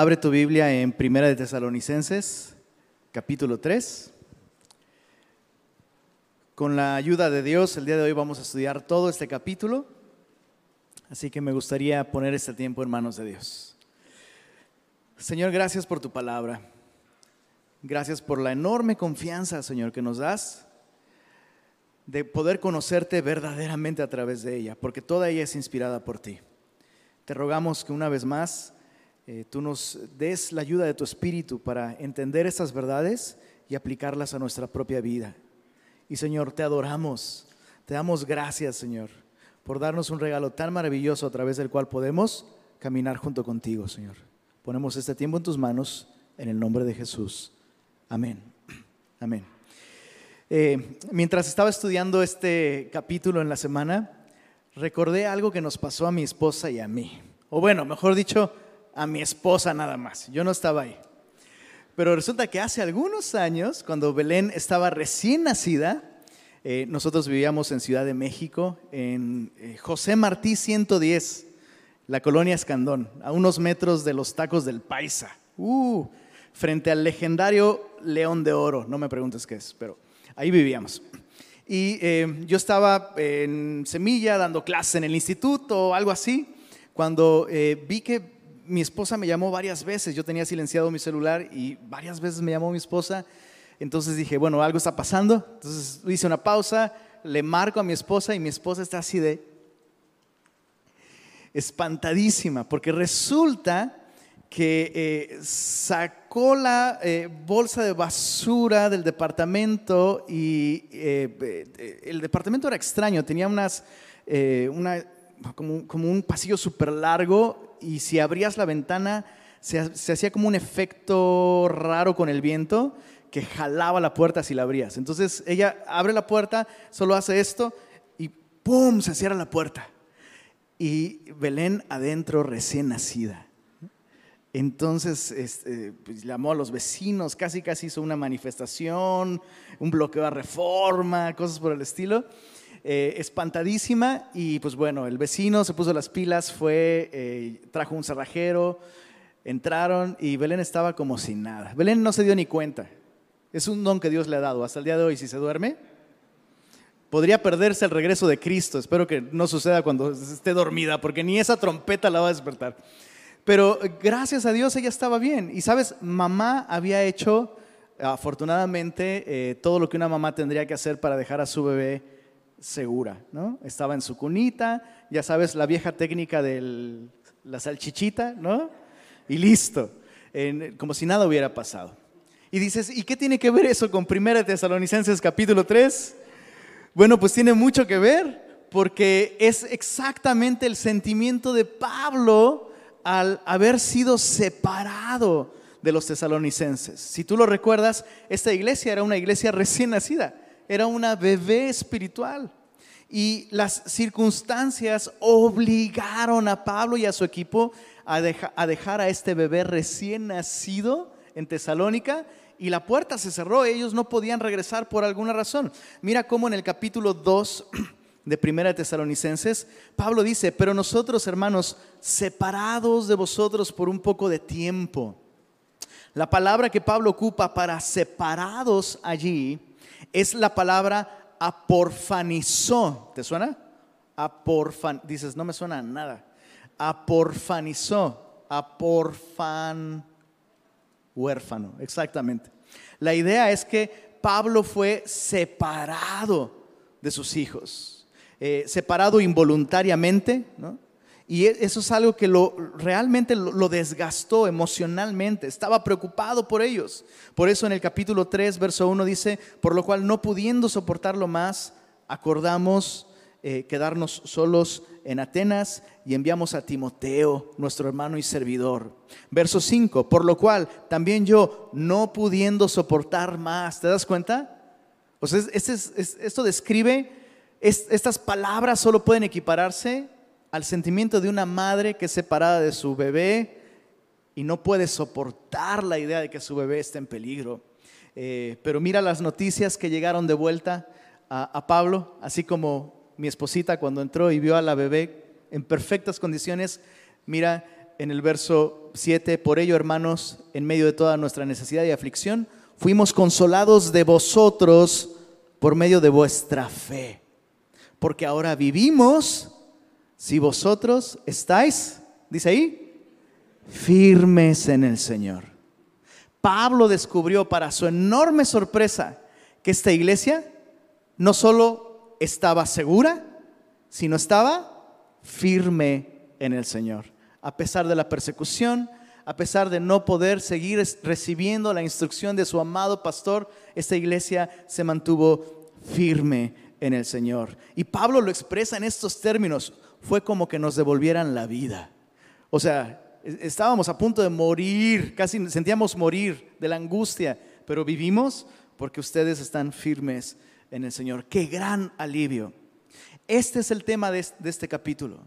Abre tu Biblia en Primera de Tesalonicenses, capítulo 3. Con la ayuda de Dios, el día de hoy vamos a estudiar todo este capítulo, así que me gustaría poner este tiempo en manos de Dios. Señor, gracias por tu palabra. Gracias por la enorme confianza, Señor, que nos das de poder conocerte verdaderamente a través de ella, porque toda ella es inspirada por ti. Te rogamos que una vez más eh, tú nos des la ayuda de tu Espíritu para entender estas verdades y aplicarlas a nuestra propia vida. Y Señor, te adoramos, te damos gracias, Señor, por darnos un regalo tan maravilloso a través del cual podemos caminar junto contigo, Señor. Ponemos este tiempo en tus manos, en el nombre de Jesús. Amén. Amén. Eh, mientras estaba estudiando este capítulo en la semana, recordé algo que nos pasó a mi esposa y a mí. O bueno, mejor dicho, a mi esposa nada más. Yo no estaba ahí. Pero resulta que hace algunos años, cuando Belén estaba recién nacida, eh, nosotros vivíamos en Ciudad de México, en eh, José Martí 110, la colonia Escandón, a unos metros de los tacos del Paisa, uh, frente al legendario León de Oro. No me preguntes qué es, pero ahí vivíamos. Y eh, yo estaba en Semilla dando clases en el instituto o algo así, cuando vi que mi esposa me llamó varias veces, yo tenía silenciado mi celular y varias veces me llamó mi esposa, entonces dije, bueno, algo está pasando, entonces hice una pausa, le marco a mi esposa y mi esposa está así de espantadísima, porque resulta que eh, sacó la eh, bolsa de basura del departamento y eh, el departamento era extraño, tenía unas, una, como, como un pasillo súper largo y si abrías la ventana se, hacía como un efecto raro con el viento que jalaba la puerta si la abrías. Entonces ella abre la puerta, solo hace esto y ¡pum! se cierra la puerta. Y Belén adentro recién nacida. Entonces este, pues, llamó a los vecinos, casi casi hizo una manifestación, un bloqueo a reforma, cosas por el estilo. Eh, espantadísima y pues bueno, el vecino se puso las pilas, fue, eh, trajo un cerrajero, entraron y Belén estaba como sin nada. Belén no se dio ni cuenta. Es un don que Dios le ha dado. Hasta el día de hoy, si se duerme, podría perderse el regreso de Cristo. Espero que no suceda cuando esté dormida, porque ni esa trompeta la va a despertar. Pero gracias a Dios ella estaba bien. Y sabes, mamá había hecho, afortunadamente, eh, todo lo que una mamá tendría que hacer para dejar a su bebé segura, ¿no? Estaba en su cunita, ya sabes, la vieja técnica de la salchichita, ¿no? Y listo, como si nada hubiera pasado. Y dices, ¿y qué tiene que ver eso con 1 Tesalonicenses capítulo 3? Bueno, pues tiene mucho que ver, porque es exactamente el sentimiento de Pablo al haber sido separado de los tesalonicenses. Si tú lo recuerdas, esta iglesia era una iglesia recién nacida era una bebé espiritual. Y las circunstancias obligaron a Pablo y a su equipo a, dejar a este bebé recién nacido en Tesalónica y la puerta se cerró, ellos no podían regresar por alguna razón. Mira cómo en el capítulo 2 de Primera Tesalonicenses, Pablo dice, pero nosotros hermanos, separados de vosotros por un poco de tiempo. La palabra que Pablo ocupa para separados allí es la palabra aporfanizó. ¿Te suena? Aporfan, dices, no me suena nada. Aporfanizó, aporfan, huérfano, exactamente. La idea es que Pablo fue separado de sus hijos, eh, separado involuntariamente, ¿no? Y e, eso es algo que lo, realmente lo, desgastó emocionalmente. Estaba preocupado por ellos. Por eso en el capítulo 3, verso 1 dice, por lo cual no pudiendo soportarlo más, acordamos eh, quedarnos solos en Atenas y enviamos a Timoteo, nuestro hermano y servidor. Verso 5, por lo cual también yo, no pudiendo soportar más, ¿te das cuenta? O sea, este esto describe, estas palabras solo pueden equipararse al sentimiento de una madre que es separada de su bebé y no puede soportar la idea de que su bebé esté en peligro. Eh, pero mira las noticias que llegaron de vuelta a, Pablo, así como mi esposita cuando entró y vio a la bebé en perfectas condiciones, mira, en el verso 7, por ello hermanos, en medio de toda nuestra necesidad y aflicción, fuimos consolados de vosotros por medio de vuestra fe. Porque ahora vivimos si vosotros estáis, dice ahí, firmes en el Señor. Pablo descubrió para su enorme sorpresa que esta iglesia no solo estaba segura, sino estaba firme en el Señor. A pesar de la persecución, a pesar de no poder seguir recibiendo la instrucción de su amado pastor, esta iglesia se mantuvo firme en el Señor. Y Pablo lo expresa en estos términos, fue como que nos devolvieran la vida. O sea, estábamos a punto de morir, casi sentíamos morir de la angustia, pero vivimos porque ustedes están firmes en el Señor. Qué gran alivio. Este es el tema de este capítulo.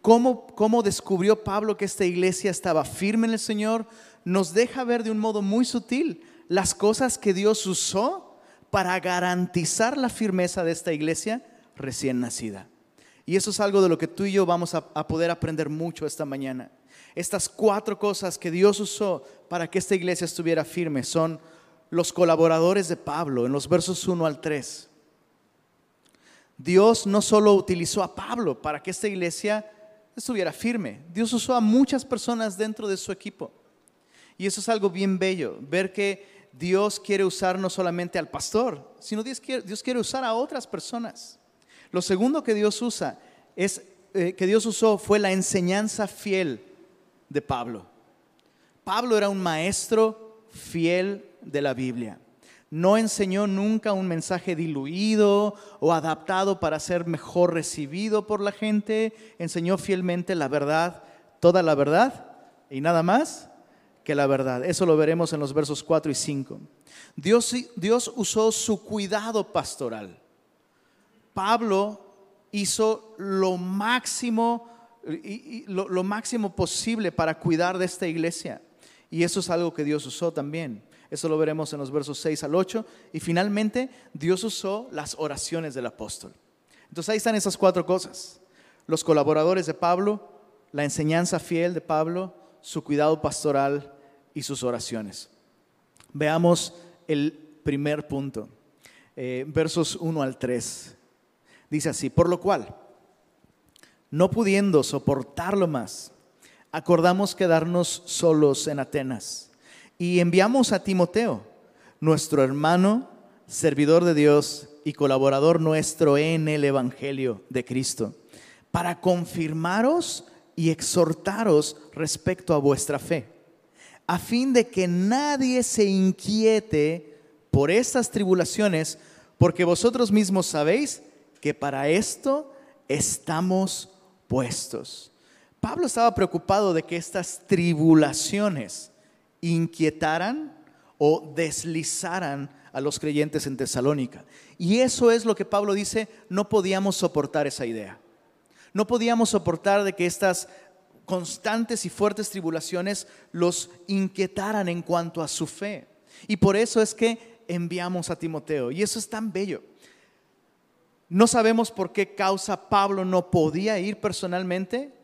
¿Cómo, ¿Cómo, descubrió Pablo que esta iglesia estaba firme en el Señor? Nos deja ver de un modo muy sutil las cosas que Dios usó para garantizar la firmeza de esta iglesia recién nacida. Y eso es algo de lo que tú y yo vamos a, poder aprender mucho esta mañana. Estas cuatro cosas que Dios usó para que esta iglesia estuviera firme son los colaboradores de Pablo en los versos 1 al 3. Dios no solo utilizó a Pablo para que esta iglesia estuviera firme, Dios usó a muchas personas dentro de su equipo. Y eso es algo bien bello, ver que Dios quiere usar no solamente al pastor, sino Dios Dios quiere usar a otras personas. Lo segundo que Dios usa es eh, que Dios usó fue la enseñanza fiel de Pablo. Pablo era un maestro fiel de la Biblia. No enseñó nunca un mensaje diluido o adaptado para ser mejor recibido por la gente. Enseñó fielmente la verdad, toda la verdad y nada más que la verdad. Eso lo veremos en los versos 4 y 5. Dios, Dios usó su cuidado pastoral. Pablo hizo lo máximo, lo, máximo posible para cuidar de esta iglesia. Y eso es algo que Dios usó también. Eso lo veremos en los versos 6 al 8. Y finalmente, Dios usó las oraciones del apóstol. Entonces ahí están esas cuatro cosas. Los colaboradores de Pablo, la enseñanza fiel de Pablo, su cuidado pastoral y sus oraciones. Veamos el primer punto, eh, versos 1 al 3. Dice así, por lo cual, no pudiendo soportarlo más, acordamos quedarnos solos en Atenas y enviamos a Timoteo, nuestro hermano, servidor de Dios y colaborador nuestro en el Evangelio de Cristo, para confirmaros y exhortaros respecto a vuestra fe, a fin de que nadie se inquiete por estas tribulaciones, porque vosotros mismos sabéis que para esto estamos puestos. Pablo estaba preocupado de que estas tribulaciones inquietaran o deslizaran a los creyentes en Tesalónica. Y eso es lo que Pablo dice, no podíamos soportar esa idea. No podíamos soportar de que estas constantes y fuertes tribulaciones los inquietaran en cuanto a su fe. Y por eso es que enviamos a Timoteo. Y eso es tan bello. No sabemos por qué causa Pablo no podía ir personalmente,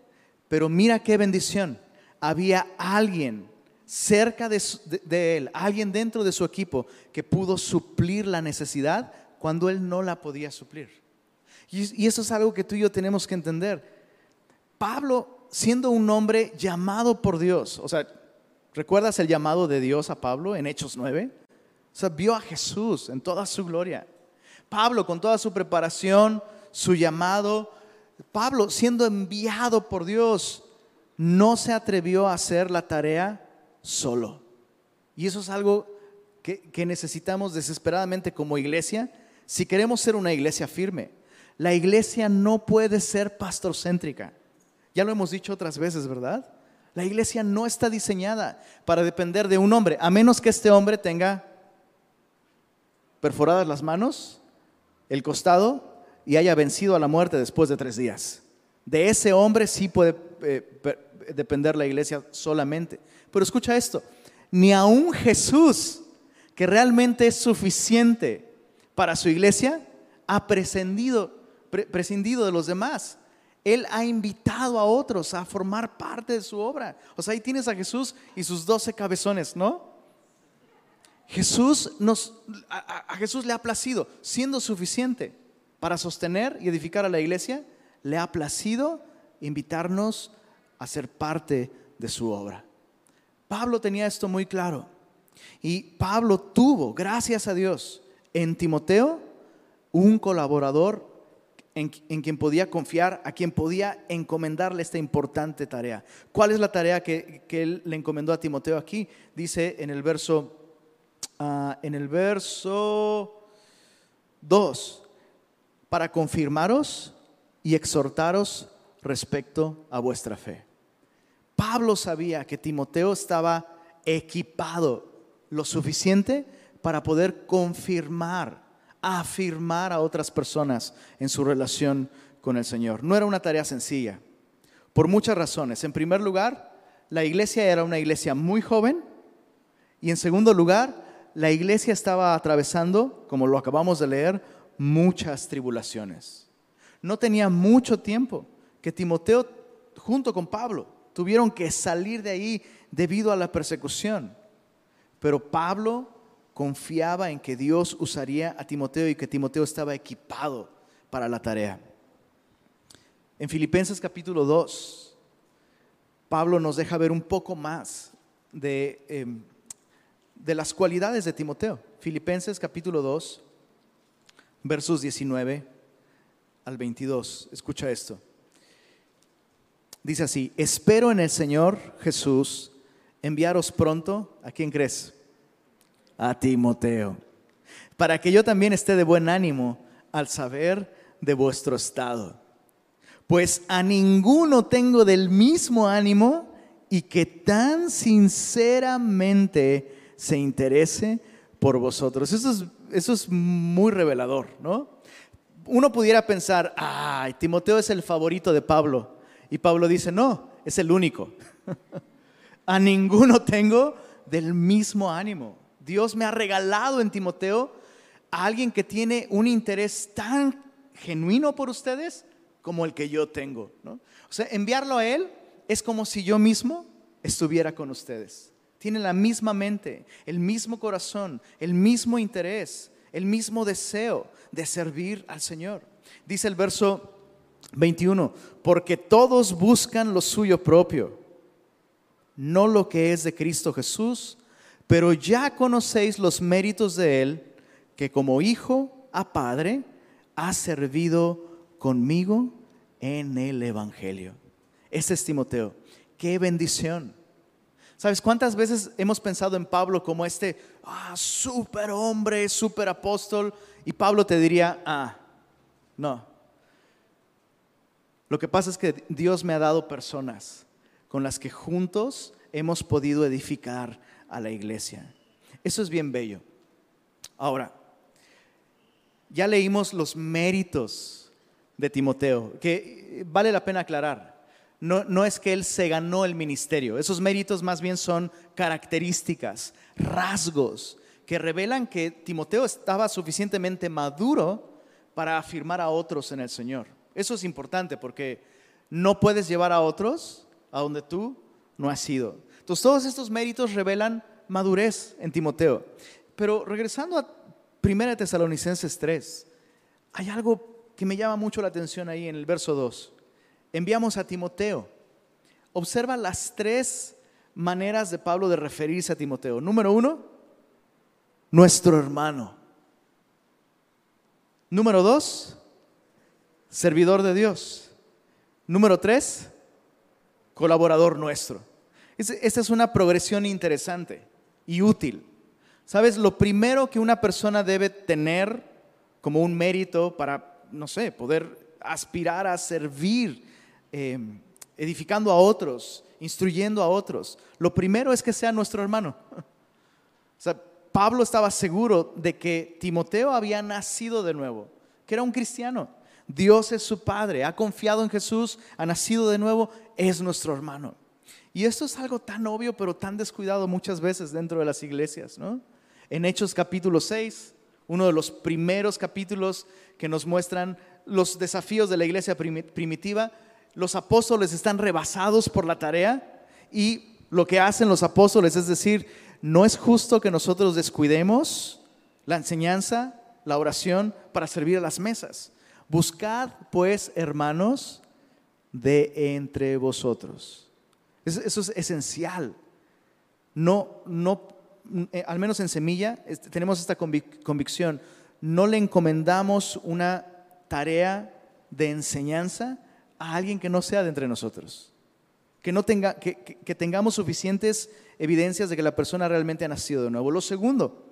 pero mira qué bendición. Había alguien cerca de, él, alguien dentro de su equipo que pudo suplir la necesidad cuando él no la podía suplir. Y, y eso es algo que tú y yo tenemos que entender. Pablo, siendo un hombre llamado por Dios, o sea, ¿recuerdas el llamado de Dios a Pablo en Hechos 9? O sea, vio a Jesús en toda su gloria Pablo con toda su preparación, su llamado, Pablo siendo enviado por Dios, no se atrevió a hacer la tarea solo. Y eso es algo que, necesitamos desesperadamente como iglesia si queremos ser una iglesia firme. La iglesia no puede ser pastorcéntrica. Ya lo hemos dicho otras veces, ¿verdad? La iglesia no está diseñada para depender de un hombre, a menos que este hombre tenga perforadas las manos el costado y haya vencido a la muerte después de tres días. De ese hombre sí puede eh, depender la iglesia solamente. Pero escucha esto, ni aun Jesús, que realmente es suficiente para su iglesia, ha prescindido, prescindido de los demás. Él ha invitado a otros a formar parte de su obra. O sea, ahí tienes a Jesús y sus doce cabezones, ¿no? Jesús nos, a, Jesús le ha placido, siendo suficiente para sostener y edificar a la iglesia, le ha placido invitarnos a ser parte de su obra. Pablo tenía esto muy claro. Y Pablo tuvo, gracias a Dios, en Timoteo un colaborador en, quien podía confiar, a quien podía encomendarle esta importante tarea. ¿Cuál es la tarea que, él le encomendó a Timoteo aquí? Dice en el verso, ah, en el verso 2, para confirmaros y exhortaros respecto a vuestra fe. Pablo sabía que Timoteo estaba equipado lo suficiente para poder confirmar, afirmar a otras personas en su relación con el Señor. No era una tarea sencilla, por muchas razones. En primer lugar, la iglesia era una iglesia muy joven y en segundo lugar, la iglesia estaba atravesando, como lo acabamos de leer, muchas tribulaciones. No tenía mucho tiempo que Timoteo, junto con Pablo, tuvieron que salir de ahí debido a la persecución. Pero Pablo confiaba en que Dios usaría a Timoteo y que Timoteo estaba equipado para la tarea. En Filipenses capítulo 2, Pablo nos deja ver un poco más de, em, de las cualidades de Timoteo. Filipenses capítulo 2, versos 19 al 22. Escucha esto. Dice así, espero en el Señor Jesús enviaros pronto, ¿a quién crees? A Timoteo, para que yo también esté de buen ánimo al saber de vuestro estado. Pues a ninguno tengo del mismo ánimo y que tan sinceramente se interese por vosotros. Eso es, eso es muy revelador, ¿no? Uno pudiera pensar, ay, Timoteo es el favorito de Pablo. Y Pablo dice, no, es el único. a ninguno tengo del mismo ánimo. Dios me ha regalado en Timoteo a alguien que tiene un interés tan genuino por ustedes como el que yo tengo. O sea, enviarlo a Él es como si yo mismo estuviera con ustedes. Tiene la misma mente, el mismo corazón, el mismo interés, el mismo deseo de servir al Señor. Dice el verso 21, porque todos buscan lo suyo propio no lo que es de Cristo Jesús, pero ya conocéis los méritos de Él, que como hijo a padre ha servido conmigo en el Evangelio. Este es Timoteo. Qué bendición. ¿Sabes cuántas veces hemos pensado en Pablo como este ah, super hombre, super apóstol? Y Pablo te diría, ah, no. Lo que pasa es que Dios me ha dado personas con las que juntos hemos podido edificar a la iglesia. Eso es bien bello. Ahora, ya leímos los méritos de Timoteo, que vale la pena aclarar. No, no, es que él se ganó el ministerio, esos méritos más bien son características, rasgos que revelan que Timoteo estaba suficientemente maduro para afirmar a otros en el Señor. Eso es importante porque no puedes llevar a otros a donde tú no has sido. Entonces todos estos méritos revelan madurez en Timoteo. Pero regresando a 1 Tesalonicenses 3, hay algo que me llama mucho la atención ahí en el verso 2. Enviamos a Timoteo. Observa las tres maneras de Pablo de referirse a Timoteo. Número uno, nuestro hermano. Número dos, servidor de Dios. Número tres, colaborador nuestro. Esta es una progresión interesante y útil. ¿Sabes? Lo primero que una persona debe tener como un mérito para, no sé, poder aspirar a servir, em, edificando a otros, instruyendo a otros, lo primero es que sea nuestro hermano. O sea, Pablo estaba seguro de que Timoteo había nacido de nuevo, que era un cristiano. Dios es su Padre, ha confiado en Jesús, ha nacido de nuevo, es nuestro hermano. Y esto es algo tan obvio, pero tan descuidado muchas veces dentro de las iglesias, ¿no? En Hechos capítulo 6, uno de los primeros capítulos que nos muestran los desafíos de la iglesia primitiva, los apóstoles están rebasados por la tarea y lo que hacen los apóstoles es decir, no es justo que nosotros descuidemos la enseñanza, la oración para servir a las mesas. Buscad pues, hermanos, de entre vosotros. Eso, es esencial. No, no, eh, al menos en Semilla este, tenemos esta convicción. No le encomendamos una tarea de enseñanza a alguien que no sea de entre nosotros. Que, no tenga, que, tengamos suficientes evidencias de que la persona realmente ha nacido de nuevo. Lo segundo,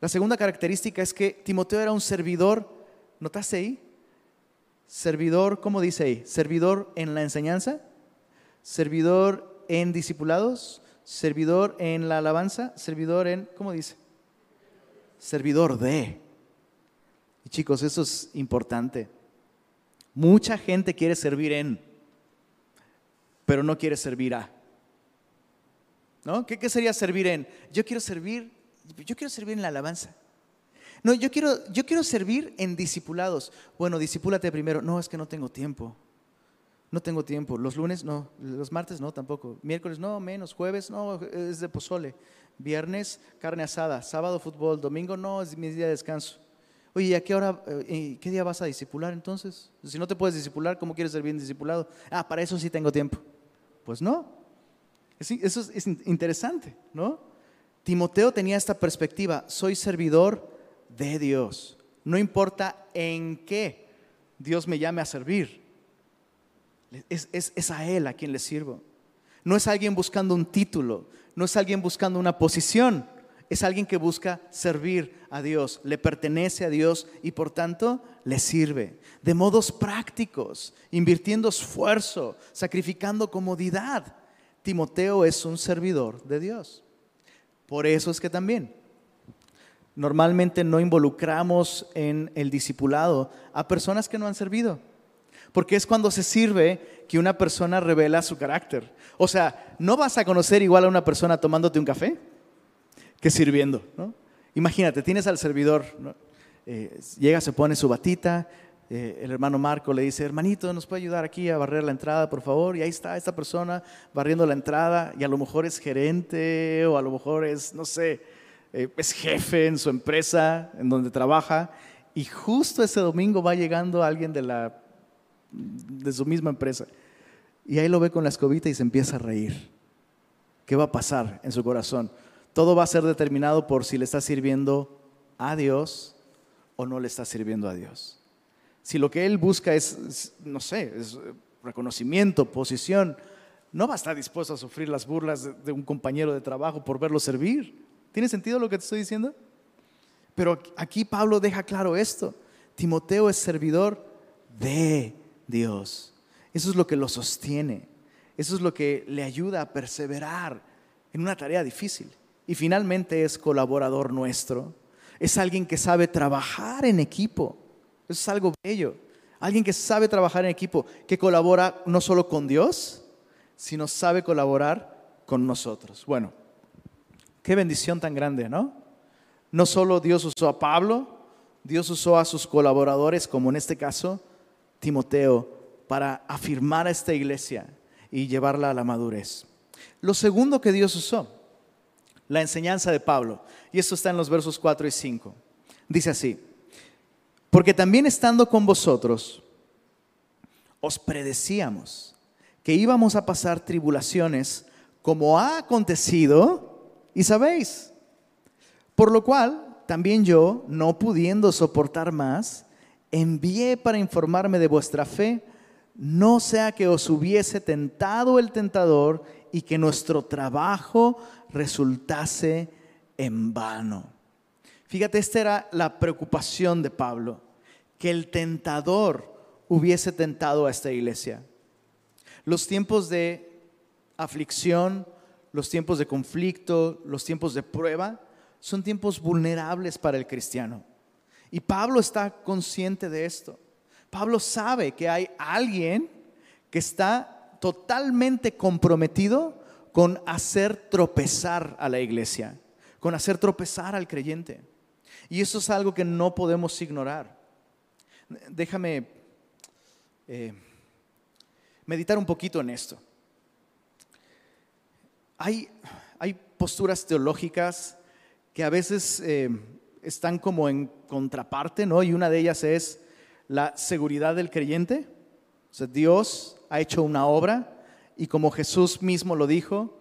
la segunda característica es que Timoteo era un servidor, ¿notaste ahí? Servidor, ¿cómo dice ahí? Servidor en la enseñanza, servidor en discipulados, servidor en la alabanza, servidor en, ¿cómo dice? Servidor de. Y chicos, eso es importante. Mucha gente quiere servir en, pero no quiere servir a. ¿No? ¿Qué, sería servir en? Yo quiero servir, yo quiero servir en la alabanza. No, yo quiero, yo quiero servir en discipulados. Bueno, discípulate primero. No, es que no tengo tiempo. No tengo tiempo. Los lunes no, los martes no tampoco. Miércoles no, menos. Jueves no, es de pozole. Viernes carne asada. Sábado fútbol. Domingo no, es mi día de descanso. Oye, ¿a qué hora, eh, qué día vas a discipular entonces? Si no te puedes discipular, ¿cómo quieres ser bien discipulado? Ah, para eso sí tengo tiempo. Pues no. Eso es interesante, ¿no? Timoteo tenía esta perspectiva, soy servidor de Dios. No importa en qué Dios me llame a servir. Es, es, a Él a quien le sirvo. No es alguien buscando un título, no es alguien buscando una posición, es alguien que busca servir a Dios, le pertenece a Dios y por tanto le sirve. De modos prácticos, invirtiendo esfuerzo, sacrificando comodidad. Timoteo es un servidor de Dios. Por eso es que también normalmente no involucramos en el discipulado a personas que no han servido. Porque es cuando se sirve que una persona revela su carácter. O sea, no vas a conocer igual a una persona tomándote un café que sirviendo. Imagínate, tienes al servidor, eh, llega, se pone su batita, eh, el hermano Marco le dice, hermanito, ¿nos puede ayudar aquí a barrer la entrada, por favor? Y ahí está esta persona barriendo la entrada y a lo mejor es gerente o a lo mejor es, no sé, eh, es jefe en su empresa, en donde trabaja, y justo ese domingo va llegando alguien de, la, de su misma empresa. Y ahí lo ve con la escobita y se empieza a reír. ¿Qué va a pasar en su corazón? Todo va a ser determinado por si le está sirviendo a Dios o no le está sirviendo a Dios. Si lo que él busca es, no sé, es reconocimiento, posición, no va a estar dispuesto a sufrir las burlas de un compañero de trabajo por verlo servir. ¿Tiene sentido lo que te estoy diciendo? Pero aquí Pablo deja claro esto. Timoteo es servidor de Dios. Eso es lo que lo sostiene. Eso es lo que le ayuda a perseverar en una tarea difícil. Y finalmente es colaborador nuestro. Es alguien que sabe trabajar en equipo. Eso es algo bello. Alguien que sabe trabajar en equipo, que colabora no solo con Dios, sino sabe colaborar con nosotros. Bueno, Qué bendición tan grande, ¿no? No solo Dios usó a Pablo, Dios usó a sus colaboradores, como en este caso Timoteo, para afirmar a esta iglesia y llevarla a la madurez. Lo segundo que Dios usó, la enseñanza de Pablo, y esto está en los versos 4 y 5. Dice así, porque también estando con vosotros, os predecíamos que íbamos a pasar tribulaciones como ha acontecido y sabéis, por lo cual también yo, no pudiendo soportar más, envié para informarme de vuestra fe, no sea que os hubiese tentado el tentador y que nuestro trabajo resultase en vano. Fíjate, esta era la preocupación de Pablo, que el tentador hubiese tentado a esta iglesia. Los tiempos de aflicción, los tiempos de conflicto, los tiempos de prueba, son tiempos vulnerables para el cristiano. Y Pablo está consciente de esto. Pablo sabe que hay alguien que está totalmente comprometido con hacer tropezar a la iglesia, con hacer tropezar al creyente. Y eso es algo que no podemos ignorar. Déjame eh, meditar un poquito en esto. Hay, hay posturas teológicas que a veces eh, están como en contraparte, ¿no? Y una de ellas es la seguridad del creyente. Dios ha hecho una obra y como Jesús mismo lo dijo,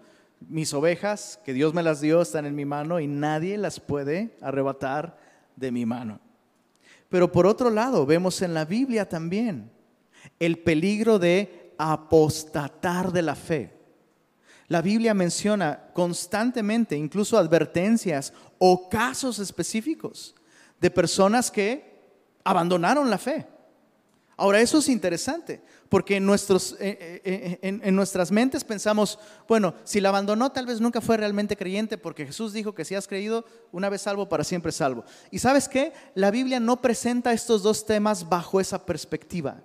mis ovejas que Dios me las dio están en mi mano y nadie las puede arrebatar de mi mano. Pero por otro lado, vemos en la Biblia también el peligro de apostatar de la fe. La Biblia menciona constantemente incluso advertencias o casos específicos de personas que abandonaron la fe. Ahora, eso es interesante, porque en, nuestros, eh, eh, eh, en, nuestras mentes pensamos, bueno, si la abandonó tal vez nunca fue realmente creyente, porque Jesús dijo que si has creído, una vez salvo, para siempre salvo. Y sabes qué? La Biblia no presenta estos dos temas bajo esa perspectiva.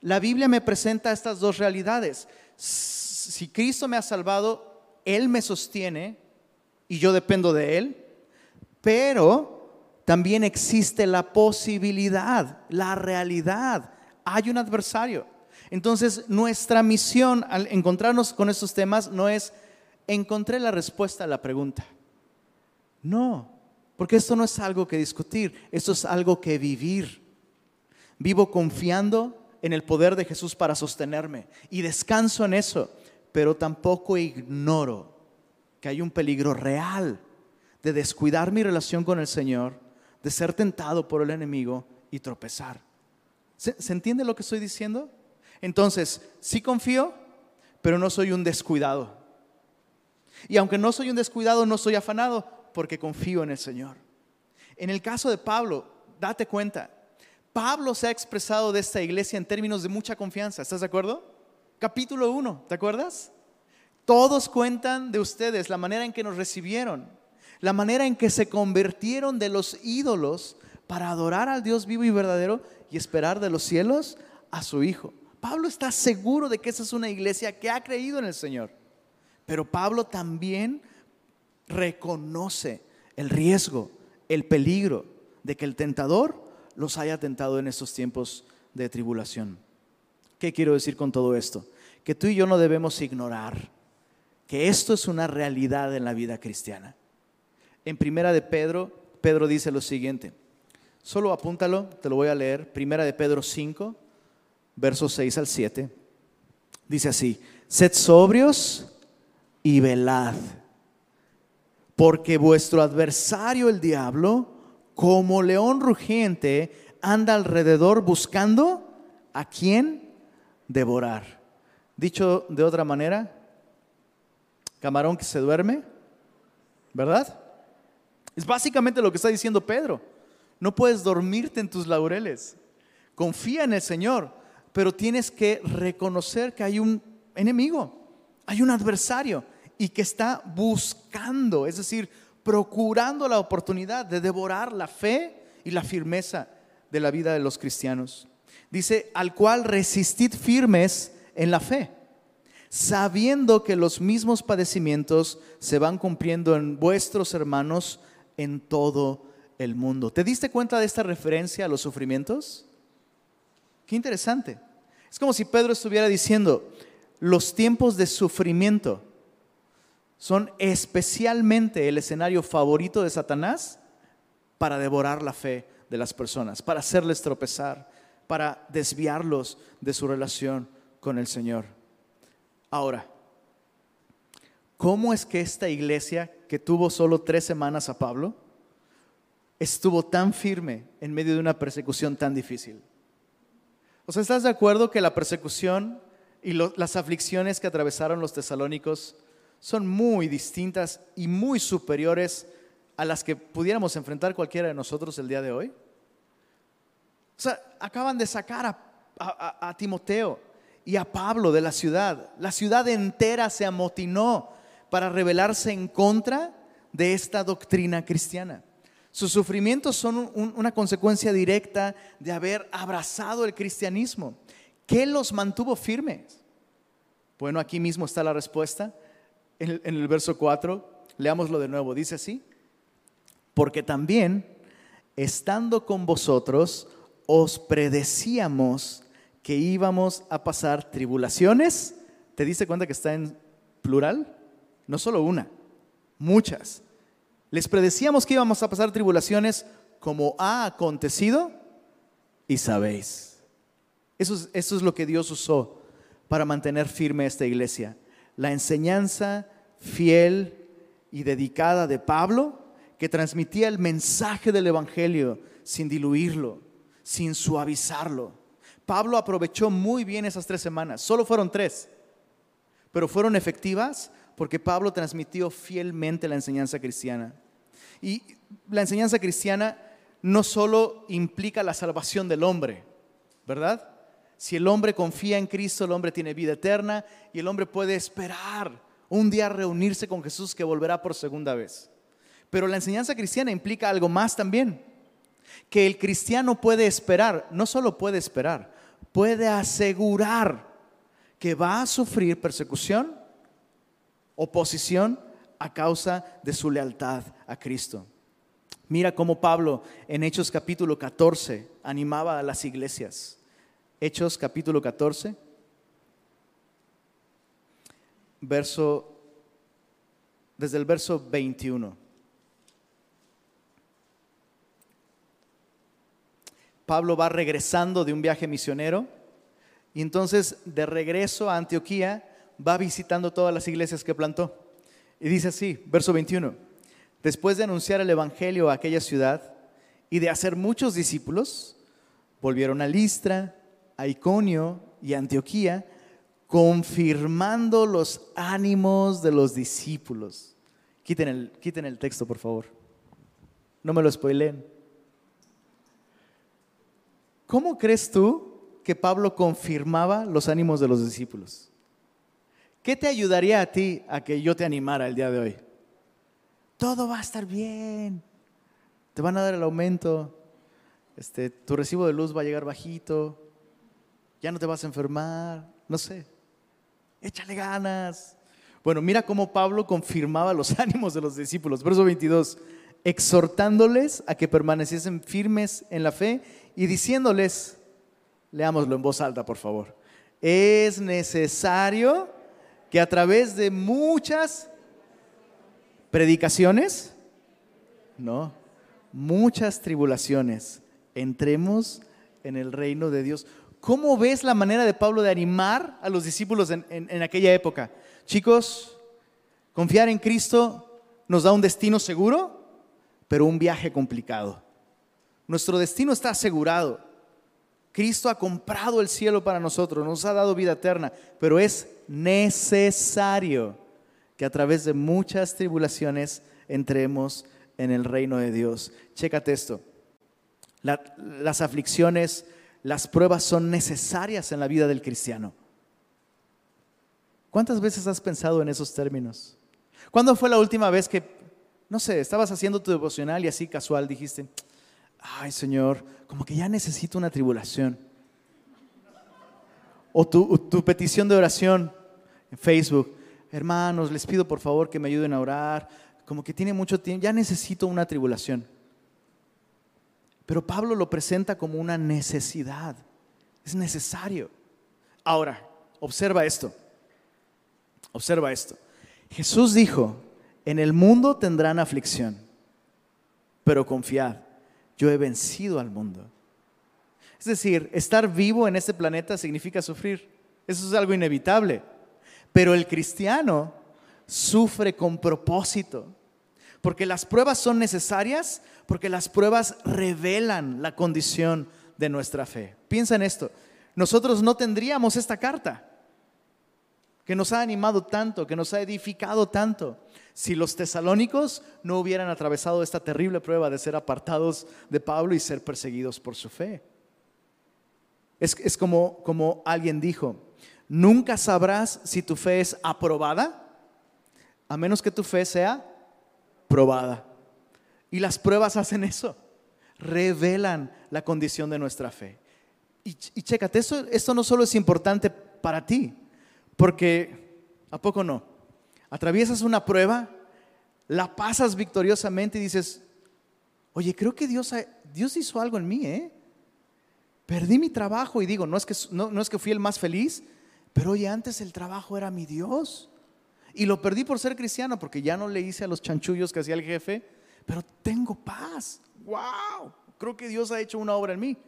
La Biblia me presenta estas dos realidades si Cristo me ha salvado, Él me sostiene y yo dependo de Él, pero también existe la posibilidad, la realidad, hay un adversario. Entonces, nuestra misión al encontrarnos con estos temas no es encontré la respuesta a la pregunta. No, porque esto no es algo que discutir, esto es algo que vivir. Vivo confiando en el poder de Jesús para sostenerme y descanso en eso pero tampoco ignoro que hay un peligro real de descuidar mi relación con el Señor, de ser tentado por el enemigo y tropezar. ¿Se, entiende lo que estoy diciendo? Entonces, sí confío, pero no soy un descuidado. Y aunque no soy un descuidado, no soy afanado, porque confío en el Señor. En el caso de Pablo, date cuenta, Pablo se ha expresado de esta iglesia en términos de mucha confianza, ¿estás de acuerdo? capítulo 1, ¿te acuerdas? Todos cuentan de ustedes la manera en que nos recibieron, la manera en que se convirtieron de los ídolos para adorar al Dios vivo y verdadero y esperar de los cielos a su Hijo. Pablo está seguro de que esa es una iglesia que ha creído en el Señor. Pero Pablo también reconoce el riesgo, el peligro de que el tentador los haya tentado en estos tiempos de tribulación. ¿Qué quiero decir con todo esto? Que tú y yo no debemos ignorar que esto es una realidad en la vida cristiana. En Primera de Pedro, Pedro dice lo siguiente. Solo apúntalo, te lo voy a leer. Primera de Pedro 5, versos 6 al 7. Dice así, sed sobrios y velad, porque vuestro adversario el diablo, como león rugiente, anda alrededor buscando a quien devorar. Dicho de otra manera, camarón que se duerme, ¿verdad? Es básicamente lo que está diciendo Pedro. No puedes dormirte en tus laureles. Confía en el Señor, pero tienes que reconocer que hay un enemigo, hay un adversario y que está buscando, es decir, procurando la oportunidad de devorar la fe y la firmeza de la vida de los cristianos. Dice, al cual resistid firmes en la fe, sabiendo que los mismos padecimientos se van cumpliendo en vuestros hermanos en todo el mundo. ¿Te diste cuenta de esta referencia a los sufrimientos? Qué interesante. Es como si Pedro estuviera diciendo, los tiempos de sufrimiento son especialmente el escenario favorito de Satanás para devorar la fe de las personas, para hacerles tropezar, para desviarlos de su relación con el Señor. Ahora, ¿cómo es que esta iglesia que tuvo solo tres semanas a Pablo estuvo tan firme en medio de una persecución tan difícil? O sea, ¿estás de acuerdo que la persecución y las aflicciones que atravesaron los tesalónicos son muy distintas y muy superiores a las que pudiéramos enfrentar cualquiera de nosotros el día de hoy? O sea, acaban de sacar a, Timoteo y a Pablo de la ciudad. La ciudad entera se amotinó para rebelarse en contra de esta doctrina cristiana. Sus sufrimientos son una consecuencia directa de haber abrazado el cristianismo. ¿Qué los mantuvo firmes? Bueno, aquí mismo está la respuesta. En el, verso 4, leámoslo de nuevo. Dice así, porque también, estando con vosotros, os predecíamos que íbamos a pasar tribulaciones. ¿Te diste cuenta que está en plural? No solo una, muchas. Les predecíamos que íbamos a pasar tribulaciones como ha acontecido y sabéis. Eso es, eso es lo que Dios usó para mantener firme esta iglesia. La enseñanza fiel y dedicada de Pablo, que transmitía el mensaje del Evangelio sin diluirlo, sin suavizarlo. Pablo aprovechó muy bien esas tres semanas, solo fueron tres, pero fueron efectivas porque Pablo transmitió fielmente la enseñanza cristiana. Y la enseñanza cristiana no solo implica la salvación del hombre, ¿verdad? Si el hombre confía en Cristo, el hombre tiene vida eterna y el hombre puede esperar un día reunirse con Jesús que volverá por segunda vez. Pero la enseñanza cristiana implica algo más también, que el cristiano puede esperar, no solo puede esperar, puede asegurar que va a sufrir persecución, oposición a causa de su lealtad a Cristo. Mira cómo Pablo en Hechos capítulo 14 animaba a las iglesias. Hechos capítulo 14, verso, desde el verso 21. Pablo va regresando de un viaje misionero y entonces de regreso a Antioquía va visitando todas las iglesias que plantó. Y dice así, verso 21, después de anunciar el Evangelio a aquella ciudad y de hacer muchos discípulos, volvieron a Listra, a Iconio y Antioquía, confirmando los ánimos de los discípulos. Quiten el, quiten el texto, por favor. No me lo spoileen. ¿Cómo crees tú que Pablo confirmaba los ánimos de los discípulos? ¿Qué te ayudaría a ti a que yo te animara el día de hoy? Todo va a estar bien. Te van a dar el aumento. Este, tu recibo de luz va a llegar bajito. Ya no te vas a enfermar. No sé. Échale ganas. Bueno, mira cómo Pablo confirmaba los ánimos de los discípulos. Verso 22. Exhortándoles a que permaneciesen firmes en la fe y diciéndoles, leámoslo en voz alta, por favor. Es necesario que a través de muchas predicaciones, no, muchas tribulaciones, entremos en el reino de Dios. ¿Cómo ves la manera de Pablo de animar a los discípulos en, en, aquella época? Chicos, confiar en Cristo nos da un destino seguro, pero un viaje complicado. Nuestro destino está asegurado. Cristo ha comprado el cielo para nosotros, nos ha dado vida eterna, pero es necesario que a través de muchas tribulaciones entremos en el reino de Dios. Chécate esto. las aflicciones, las pruebas son necesarias en la vida del cristiano. ¿Cuántas veces has pensado en esos términos? ¿Cuándo fue la última vez que, no sé, estabas haciendo tu devocional y así casual dijiste, ay Señor, como que ya necesito una tribulación? O tu, petición de oración en Facebook. Hermanos, les pido por favor que me ayuden a orar. Como que tiene mucho tiempo, ya necesito una tribulación. Pero Pablo lo presenta como una necesidad. Es necesario. Ahora, observa esto. Observa esto. Jesús dijo, en el mundo tendrán aflicción, pero confiad, yo he vencido al mundo. Es decir, estar vivo en este planeta significa sufrir. Eso es algo inevitable. Pero el cristiano sufre con propósito. Porque las pruebas son necesarias, porque las pruebas revelan la condición de nuestra fe. Piensa en esto. Nosotros no tendríamos esta carta que nos ha animado tanto, que nos ha edificado tanto, si los tesalónicos no hubieran atravesado esta terrible prueba de ser apartados de Pablo y ser perseguidos por su fe. Es, como, como alguien dijo, nunca sabrás si tu fe es aprobada a menos que tu fe sea probada. Y las pruebas hacen eso, revelan la condición de nuestra fe. Y, y chécate, esto, esto no solo es importante para ti, porque, ¿a poco no? Atraviesas una prueba, la pasas victoriosamente y dices, oye, creo que Dios, Dios hizo algo en mí, ¿eh? Perdí mi trabajo y digo, no es que, no, no es que fui el más feliz, pero oye, antes el trabajo era mi Dios. Y lo perdí por ser cristiano, porque ya no le hice a los chanchullos que hacía el jefe, pero tengo paz. ¡Wow! Creo que Dios ha hecho una obra en mí.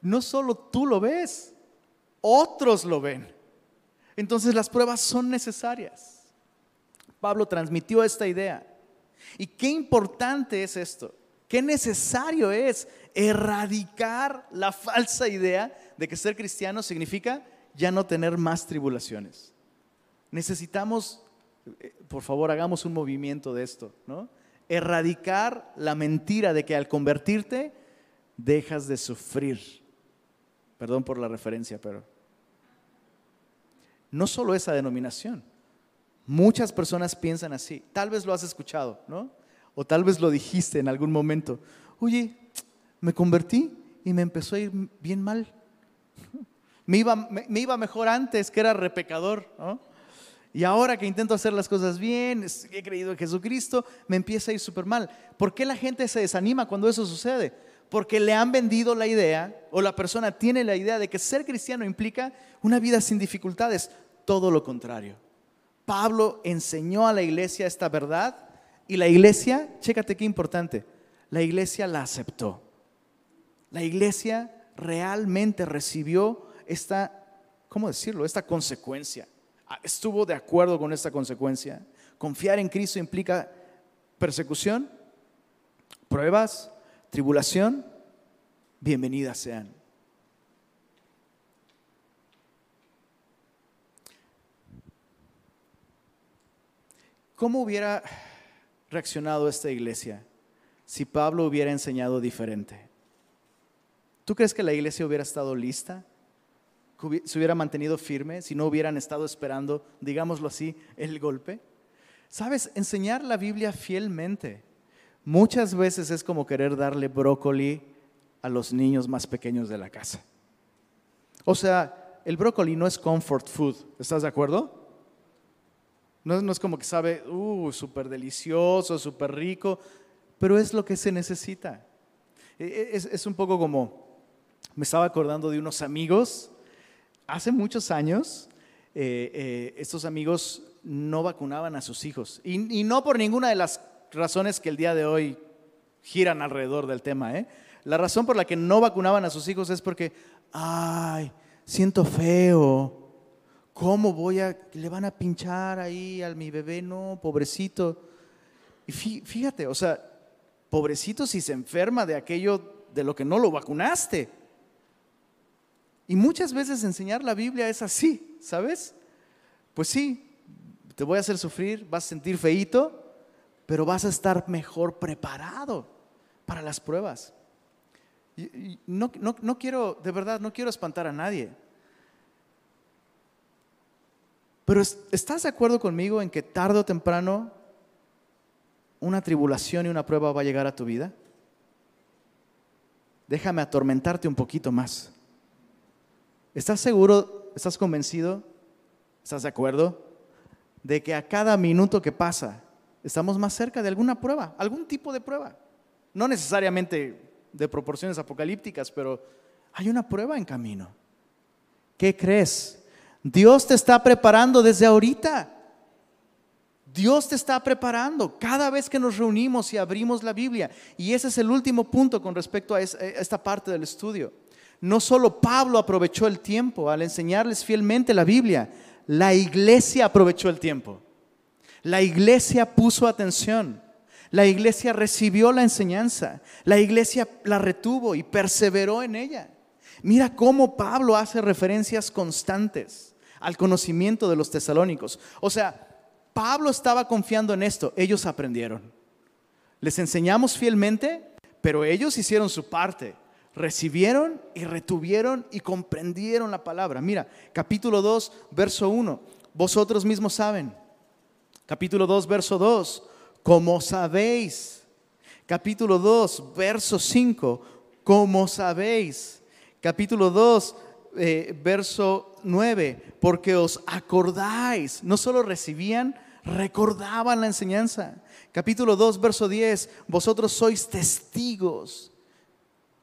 No solo tú lo ves, otros lo ven. Entonces las pruebas son necesarias. Pablo transmitió esta idea. ¿Y qué importante es esto? ¿Qué necesario es erradicar la falsa idea de que ser cristiano significa ya no tener más tribulaciones? Necesitamos, eh, por favor, hagamos un movimiento de esto, ¿no? Erradicar la mentira de que al convertirte dejas de sufrir. Perdón por la referencia, pero no solo esa denominación. Muchas personas piensan así. Tal vez lo has escuchado, ¿no? O tal vez lo dijiste en algún momento. Oye, me convertí y me empezó a ir bien mal. Me iba, me, iba mejor antes, que era repecador, ¿no? Y ahora que intento hacer las cosas bien, he creído en Jesucristo, me empieza a ir súper mal. ¿Por qué la gente se desanima cuando eso sucede? Porque le han vendido la idea, o la persona tiene la idea de que ser cristiano implica una vida sin dificultades. Todo lo contrario. Pablo enseñó a la iglesia esta verdad y la iglesia, chécate qué importante, la iglesia la aceptó. La iglesia realmente recibió esta, ¿cómo decirlo? Esta consecuencia. Ah, estuvo de acuerdo con esta consecuencia. Confiar en Cristo implica persecución, pruebas, tribulación. Bienvenidas sean. ¿Cómo hubiera reaccionado esta iglesia si Pablo hubiera enseñado diferente? ¿Tú crees que la iglesia hubiera estado lista? ¿Se hubiera mantenido firme si no hubieran estado esperando, digámoslo así, el golpe? Sabes, enseñar la Biblia fielmente muchas veces es como querer darle brócoli a los niños más pequeños de la casa. O sea, el brócoli no es comfort food, ¿estás de acuerdo? No, es como que sabe, uh, súper delicioso, súper rico, pero es lo que se necesita. E, e, es, un poco como, me estaba acordando de unos amigos, hace muchos años, eh, eh, estos amigos no vacunaban a sus hijos, y, y, no por ninguna de las razones que el día de hoy giran alrededor del tema. ¿eh? La razón por la que no vacunaban a sus hijos es porque, ay, siento feo, ¿Cómo voy a, le van a pinchar ahí a mi bebé? No, pobrecito. Y fíjate, o sea, pobrecito si se enferma de aquello de lo que no lo vacunaste. Y muchas veces enseñar la Biblia es así, ¿sabes? Pues sí, te voy a hacer sufrir, vas a sentir feito, pero vas a estar mejor preparado para las pruebas. no, no quiero, de verdad, no quiero espantar a nadie. Pero ¿estás de acuerdo conmigo en que tarde o temprano una tribulación y una prueba va a llegar a tu vida? Déjame atormentarte un poquito más. ¿Estás seguro, estás convencido, estás de acuerdo de que a cada minuto que pasa estamos más cerca de alguna prueba, algún tipo de prueba? No necesariamente de proporciones apocalípticas, pero hay una prueba en camino. ¿Qué crees? Dios te está preparando desde ahorita. Dios te está preparando cada vez que nos reunimos y abrimos la Biblia. Y ese es el último punto con respecto a esta parte del estudio. No solo Pablo aprovechó el tiempo al enseñarles fielmente la Biblia, la iglesia aprovechó el tiempo. La iglesia puso atención. La iglesia recibió la enseñanza. La iglesia la retuvo y perseveró en ella. Mira cómo Pablo hace referencias constantes al conocimiento de los tesalónicos. O sea, Pablo estaba confiando en esto, ellos aprendieron. Les enseñamos fielmente, pero ellos hicieron su parte. Recibieron y retuvieron y comprendieron la palabra. Mira, capítulo 2, verso 1. Vosotros mismos saben. Capítulo 2, verso 2. Como sabéis. Capítulo 2, verso 5. Como sabéis. Capítulo 2, eh, verso 9, porque os acordáis, no solo recibían, recordaban la enseñanza. Capítulo 2, verso 10, vosotros sois testigos.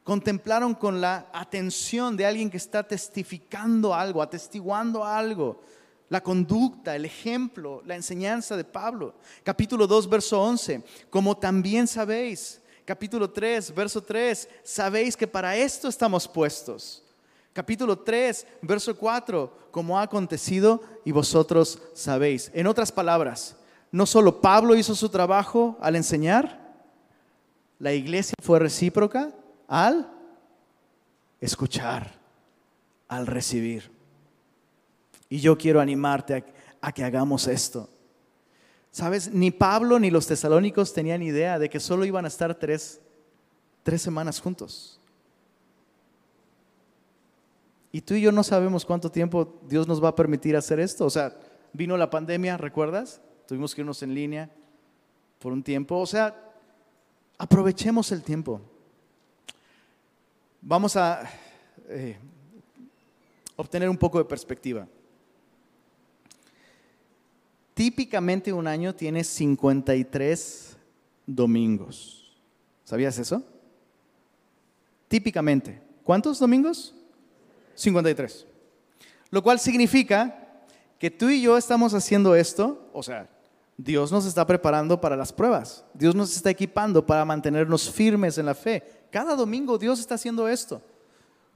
contemplaron con la atención de alguien que está testificando algo, atestiguando algo, la conducta, el ejemplo, la enseñanza de Pablo. Capítulo 2, verso 11, como también sabéis, capítulo 3, verso 3, sabéis que para esto estamos puestos. Capítulo 3, verso 4, como ha acontecido y vosotros sabéis. En otras palabras, no solo Pablo hizo su trabajo al enseñar, la iglesia fue recíproca al escuchar, al recibir. Y yo quiero animarte a, que hagamos esto. Sabes, ni Pablo ni los tesalónicos tenían idea de que solo iban a estar tres, tres semanas juntos. Y tú y yo no sabemos cuánto tiempo Dios nos va a permitir hacer esto. O sea, vino la pandemia, ¿recuerdas? Tuvimos que irnos en línea por un tiempo. O sea, aprovechemos el tiempo. Vamos a eh, obtener un poco de perspectiva. Típicamente un año tiene 53 domingos. ¿Sabías eso? Típicamente. ¿Cuántos domingos? 53. Lo cual significa que tú y yo estamos haciendo esto, o sea, Dios nos está preparando para las pruebas. Dios nos está equipando para mantenernos firmes en la fe. Cada domingo Dios está haciendo esto.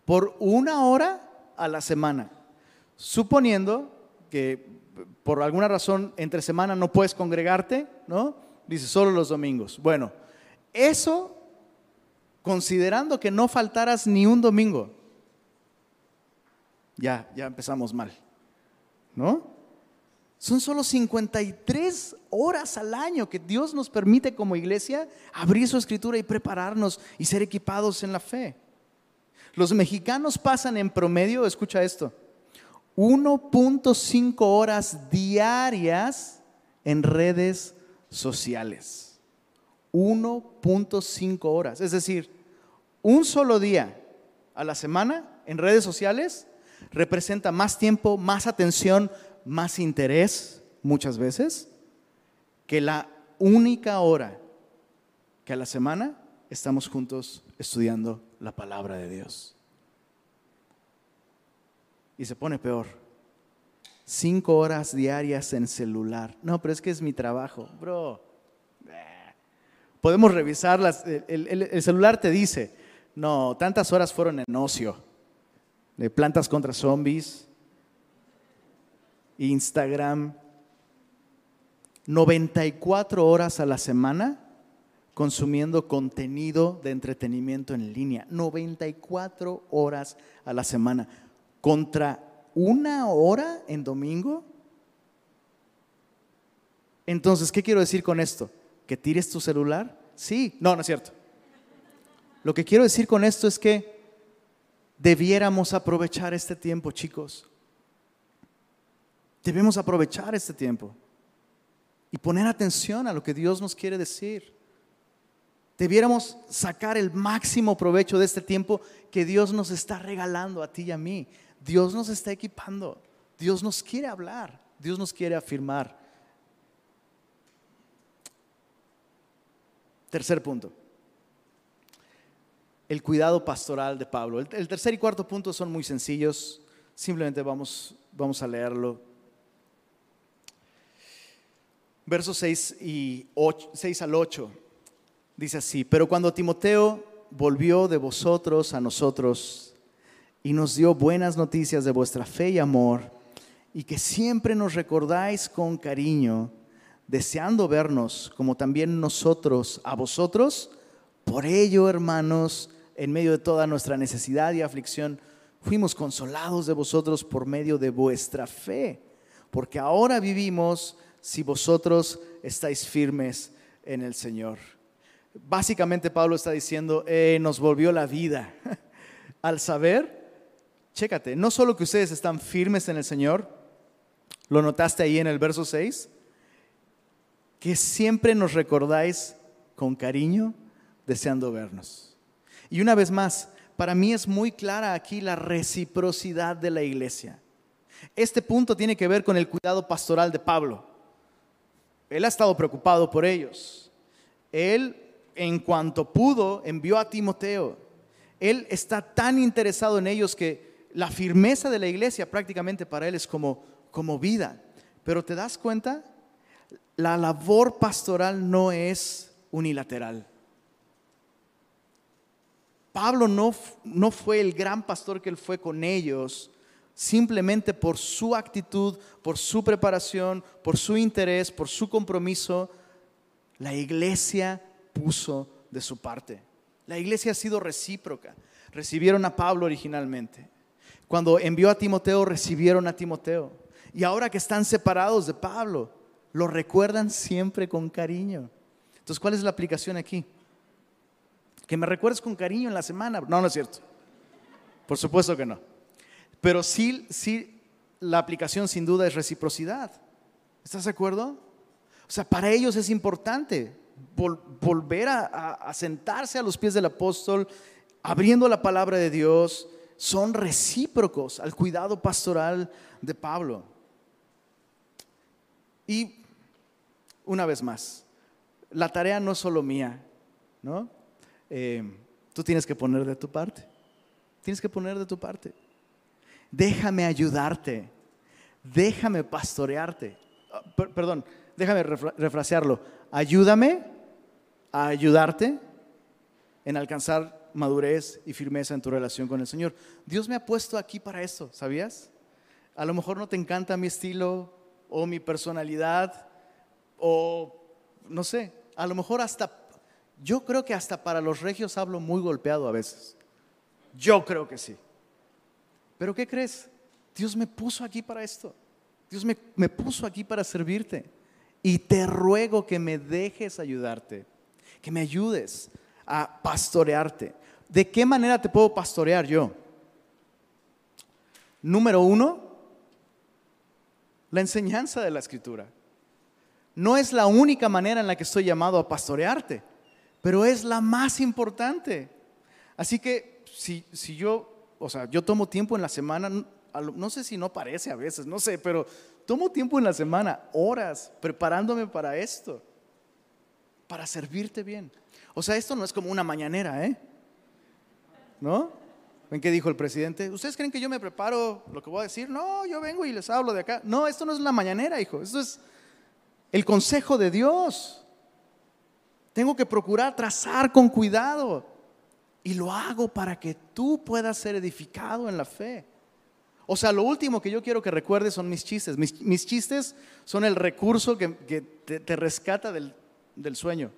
Por una hora a la semana. Suponiendo que por alguna razón entre semana no puedes congregarte, ¿no? Dice solo los domingos. Bueno, eso considerando que no faltaras ni un domingo. Ya, ya empezamos mal. ¿No? Son solo 53 horas al año que Dios nos permite como iglesia abrir su escritura y prepararnos y ser equipados en la fe. Los mexicanos pasan en promedio, escucha esto, 1.5 horas diarias en redes sociales. 1.5 horas. Es decir, un solo día a la semana en redes sociales representa más tiempo, más atención, más interés muchas veces que la única hora que a la semana estamos juntos estudiando la palabra de Dios. Y se pone peor. Cinco horas diarias en celular. No, pero es que es mi trabajo, bro. Podemos revisarlas. El, celular te dice, no, tantas horas fueron en ocio. De plantas contra zombies, Instagram, 94 horas a la semana consumiendo contenido de entretenimiento en línea. 94 horas a la semana. Contra una hora en domingo. Entonces, ¿qué quiero decir con esto? ¿Que tires tu celular? Sí, no, no es cierto. Lo que quiero decir con esto es que debiéramos aprovechar este tiempo, chicos. Debemos aprovechar este tiempo y poner atención a lo que Dios nos quiere decir. Debiéramos sacar el máximo provecho de este tiempo que Dios nos está regalando a ti y a mí. Dios nos está equipando. Dios nos quiere hablar. Dios nos quiere afirmar. Tercer punto. El cuidado pastoral de Pablo. El, tercer y cuarto punto son muy sencillos. Simplemente vamos, vamos a leerlo versos 6, y 6 al 8. Dice así, pero cuando Timoteo volvió de vosotros a nosotros y nos dio buenas noticias de vuestra fe y amor, y que siempre nos recordáis con cariño, deseando vernos como también nosotros a vosotros, por ello, hermanos, en medio de toda nuestra necesidad y aflicción, fuimos consolados de vosotros por medio de vuestra fe, porque ahora vivimos si vosotros estáis firmes en el Señor. Básicamente Pablo está diciendo, eh, nos volvió la vida. Al saber, chécate, no solo que ustedes están firmes en el Señor, lo notaste ahí en el verso 6, que siempre nos recordáis con cariño, deseando vernos. Y una vez más, para mí es muy clara aquí la reciprocidad de la iglesia. Este punto tiene que ver con el cuidado pastoral de Pablo. Él ha estado preocupado por ellos. Él, en cuanto pudo, envió a Timoteo. Él está tan interesado en ellos que la firmeza de la iglesia prácticamente para Él es como, como vida. Pero te das cuenta, la labor pastoral no es unilateral. Pablo no, no fue el gran pastor que él fue con ellos, simplemente por su actitud, por su preparación, por su interés, por su compromiso. La iglesia puso de su parte. La iglesia ha sido recíproca. Recibieron a Pablo originalmente. Cuando envió a Timoteo, recibieron a Timoteo. Y ahora que están separados de Pablo, lo recuerdan siempre con cariño. Entonces, ¿cuál es la aplicación aquí? Que me recuerdes con cariño en la semana. No, no es cierto. Por supuesto que no. Pero sí, sí, la aplicación sin duda es reciprocidad. ¿Estás de acuerdo? O sea, para ellos es importante volver a, a sentarse a los pies del apóstol, abriendo la palabra de Dios. Son recíprocos al cuidado pastoral de Pablo. Y una vez más, la tarea no es solo mía, ¿no? Eh, tú tienes que poner de tu parte. Tienes que poner de tu parte. Déjame ayudarte. Déjame pastorearte. Ah, perdón, déjame refrasearlo. Ayúdame a ayudarte en alcanzar madurez y firmeza en tu relación con el Señor. Dios me ha puesto aquí para eso, ¿sabías? A lo mejor no te encanta mi estilo o mi personalidad o no sé, a lo mejor hasta yo creo que hasta para los regios hablo muy golpeado a veces. Yo creo que sí. Pero ¿qué crees? Dios me puso aquí para esto. Dios me, me, puso aquí para servirte. Y te ruego que me dejes ayudarte, que me ayudes a pastorearte. ¿De qué manera te puedo pastorear yo? Número uno, la enseñanza de la escritura. No es la única manera en la que estoy llamado a pastorearte pero es la más importante. Así que si, si yo, o sea, yo tomo tiempo en la semana, no sé si no parece a veces, no sé, pero tomo tiempo en la semana, horas, preparándome para esto, para servirte bien. O sea, esto no es como una mañanera, ¿eh? ¿No? ¿Ven qué dijo el presidente? ¿Ustedes creen que yo me preparo lo que voy a decir? No, yo vengo y les hablo de acá. No, esto no es la mañanera, hijo. Esto es el consejo de Dios. Tengo que procurar trazar con cuidado. Y lo hago para que tú puedas ser edificado en la fe. O sea, lo último que yo quiero que recuerdes son mis chistes. Mis, chistes son el recurso que, te, rescata del, del sueño.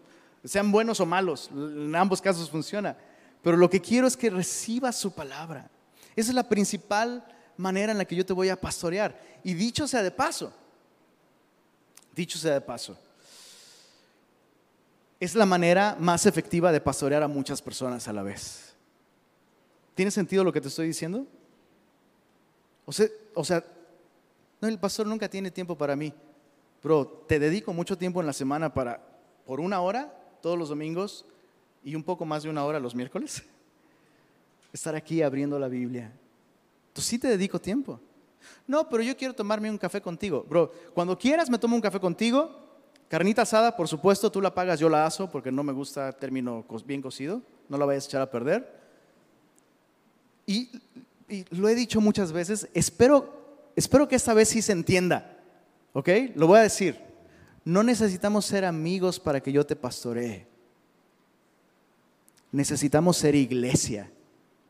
Sean buenos o malos, en ambos casos funciona. Pero lo que quiero es que recibas su palabra. Esa es la principal manera en la que yo te voy a pastorear. Y dicho sea de paso, dicho sea de paso, es la manera más efectiva de pastorear a muchas personas a la vez. ¿Tiene sentido lo que te estoy diciendo? O sea, o sea, no, el pastor nunca tiene tiempo para mí. Bro, te dedico mucho tiempo en la semana para, por una hora, todos los domingos, y un poco más de una hora los miércoles, estar aquí abriendo la Biblia. Tú sí te dedico tiempo. No, pero yo quiero tomarme un café contigo. Bro, cuando quieras me tomo un café contigo, Carnita asada, por supuesto, tú la pagas, yo la aso porque no me gusta término bien cocido, no la vayas a echar a perder. Y, lo he dicho muchas veces, espero, espero que esta vez sí se entienda, ¿ok? Lo voy a decir, no necesitamos ser amigos para que yo te pastoree. Necesitamos ser iglesia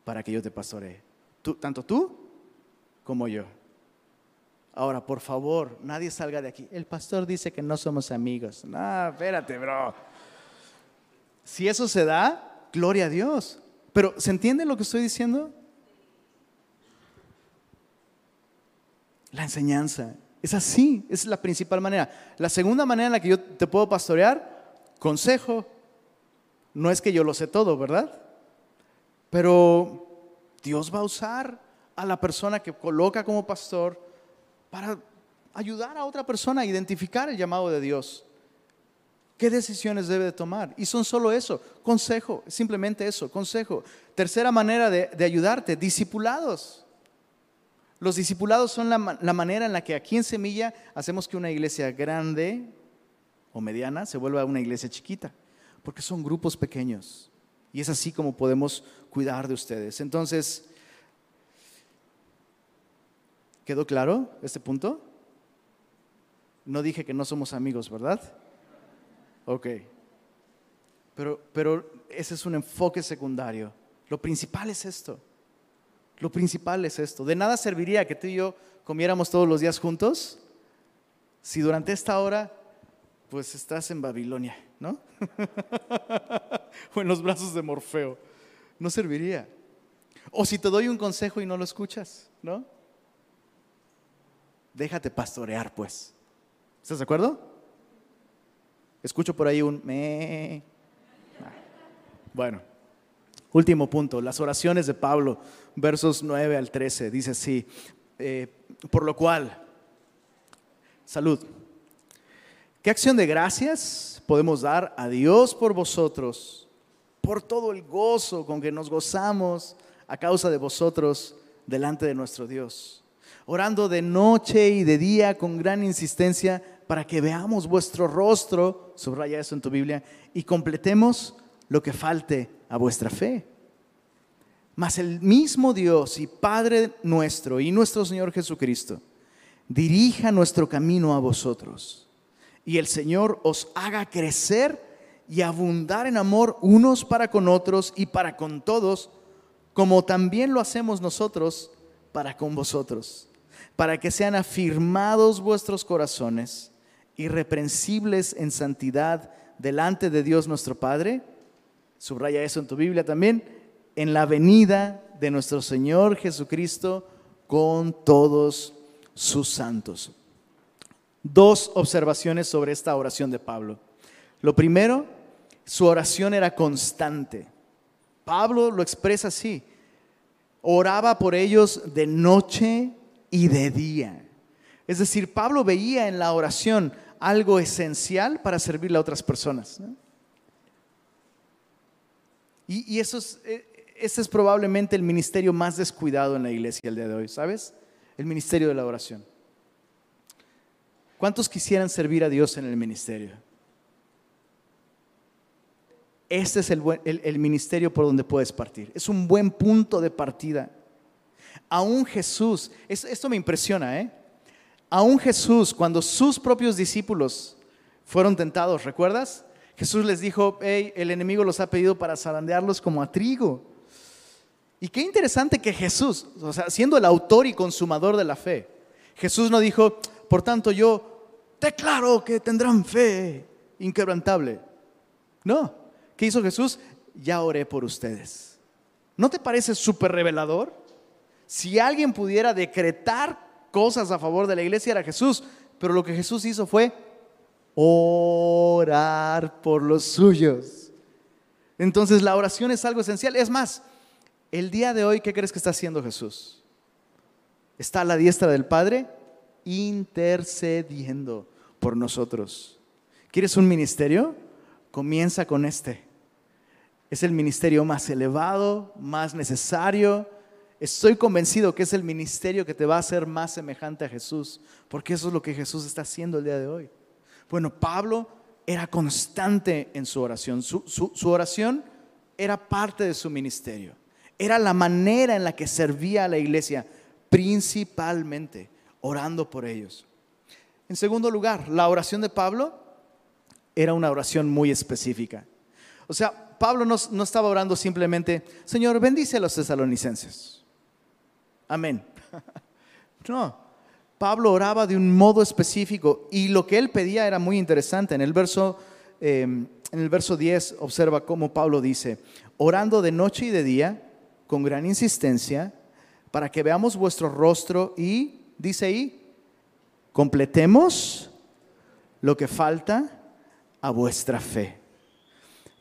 para que yo te pastoree. Tú, tanto tú como yo. Ahora, por favor, nadie salga de aquí. El pastor dice que no somos amigos. No, espérate, bro. Si eso se da, gloria a Dios. Pero, ¿se entiende lo que estoy diciendo? La enseñanza. Es así, es la principal manera. La segunda manera en la que yo te puedo pastorear, consejo. No es que yo lo sé todo, ¿verdad? Pero Dios va a usar a la persona que coloca como pastor para ayudar a otra persona a identificar el llamado de Dios. ¿Qué decisiones debe de tomar? Y son solo eso, consejo, simplemente eso, consejo. Tercera manera de, ayudarte, discipulados. Los discipulados son la, la, manera en la que aquí en Semilla hacemos que una iglesia grande o mediana se vuelva una iglesia chiquita, porque son grupos pequeños. Y es así como podemos cuidar de ustedes. Entonces, ¿quedó claro este punto? No dije que no somos amigos, ¿verdad? Ok. Pero, pero ese es un enfoque secundario. Lo principal es esto. Lo principal es esto. De nada serviría que tú y yo comiéramos todos los días juntos si durante esta hora pues estás en Babilonia, ¿no? o en los brazos de Morfeo. No serviría. O si te doy un consejo y no lo escuchas, ¿no? Déjate pastorear, pues. ¿Estás de acuerdo? Escucho por ahí un me. Bueno, último punto, las oraciones de Pablo, versos 9 al 13, dice así, eh, por lo cual, salud. ¿Qué acción de gracias podemos dar a Dios por vosotros, por todo el gozo con que nos gozamos a causa de vosotros delante de nuestro Dios? Orando de noche y de día con gran insistencia para que veamos vuestro rostro, subraya eso en tu Biblia, y completemos lo que falte a vuestra fe. Mas el mismo Dios y Padre nuestro y nuestro Señor Jesucristo dirija nuestro camino a vosotros y el Señor os haga crecer y abundar en amor unos para con otros y para con todos, como también lo hacemos nosotros para con vosotros, para que sean afirmados vuestros corazones, irreprensibles en santidad delante de Dios nuestro Padre. Subraya eso en tu Biblia también, en la venida de nuestro Señor Jesucristo con todos sus santos dos observaciones sobre esta oración de Pablo. Lo primero, su oración era constante. Pablo lo expresa así. Oraba por ellos de noche y de día. Es decir, Pablo veía en la oración algo esencial para servirle a otras personas. Y, eso es, e, ese es probablemente el ministerio más descuidado en la iglesia el día de hoy, ¿sabes? El ministerio de la oración. ¿Cuántos quisieran servir a Dios en el ministerio? Este es el, ministerio por donde puedes partir. Es un buen punto de partida. Aún Jesús, esto me impresiona, ¿eh? Aún Jesús, cuando sus propios discípulos fueron tentados, ¿recuerdas? Jesús les dijo, hey, el enemigo los ha pedido para zarandearlos como a trigo. Y qué interesante que Jesús, o sea, siendo el autor y consumador de la fe, Jesús no dijo, por tanto yo declaro que tendrán fe inquebrantable. No, ¿qué hizo Jesús? Ya oré por ustedes. ¿No te parece súper revelador? Si alguien pudiera decretar cosas a favor de la iglesia era Jesús, pero lo que Jesús hizo fue orar por los suyos. Entonces la oración es algo esencial. Es más, el día de hoy, ¿qué crees que está haciendo Jesús? Está a la diestra del Padre intercediendo por nosotros. ¿Quieres un ministerio? Comienza con este. Es el ministerio más elevado, más necesario. Estoy convencido que es el ministerio que te va a hacer más semejante a Jesús, porque eso es lo que Jesús está haciendo el día de hoy. Bueno, Pablo era constante en su oración. Su, su oración era parte de su ministerio. Era la manera en la que servía a la iglesia, principalmente orando por ellos. En segundo lugar, la oración de Pablo era una oración muy específica. O sea, Pablo no, estaba orando simplemente, Señor, bendice a los tesalonicenses. Amén. No, Pablo oraba de un modo específico y lo que él pedía era muy interesante. En el verso, em, en el verso 10 observa cómo Pablo dice, orando de noche y de día, con gran insistencia, para que veamos vuestro rostro y dice ahí, completemos lo que falta a vuestra fe.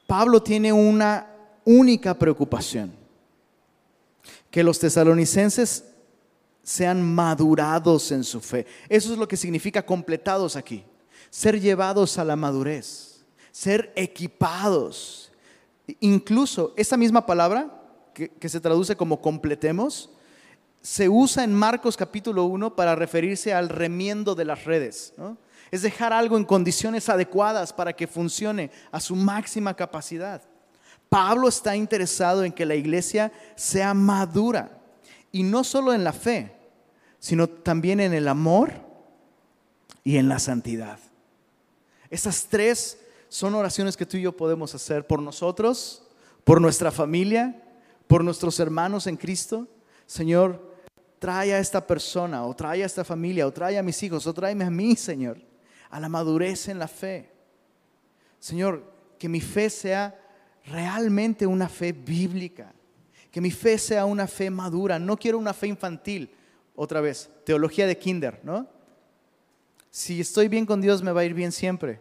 Pablo tiene una única preocupación, que los tesalonicenses sean madurados en su fe. Eso es lo que significa completados aquí, ser llevados a la madurez, ser equipados. Incluso esa misma palabra que, se traduce como completemos, se usa en Marcos capítulo 1 para referirse al remiendo de las redes. Es dejar algo en condiciones adecuadas para que funcione a su máxima capacidad. Pablo está interesado en que la iglesia sea madura y no solo en la fe, sino también en el amor y en la santidad. Esas tres son oraciones que tú y yo podemos hacer por nosotros, por nuestra familia, por nuestros hermanos en Cristo. Señor, trae a esta persona, o trae a esta familia, o trae a mis hijos, o tráeme a mí, Señor, a la madurez en la fe. Señor, que mi fe sea realmente una fe bíblica, que mi fe sea una fe madura. No quiero una fe infantil, otra vez, teología de kinder, ¿no? Si estoy bien con Dios me va a ir bien siempre.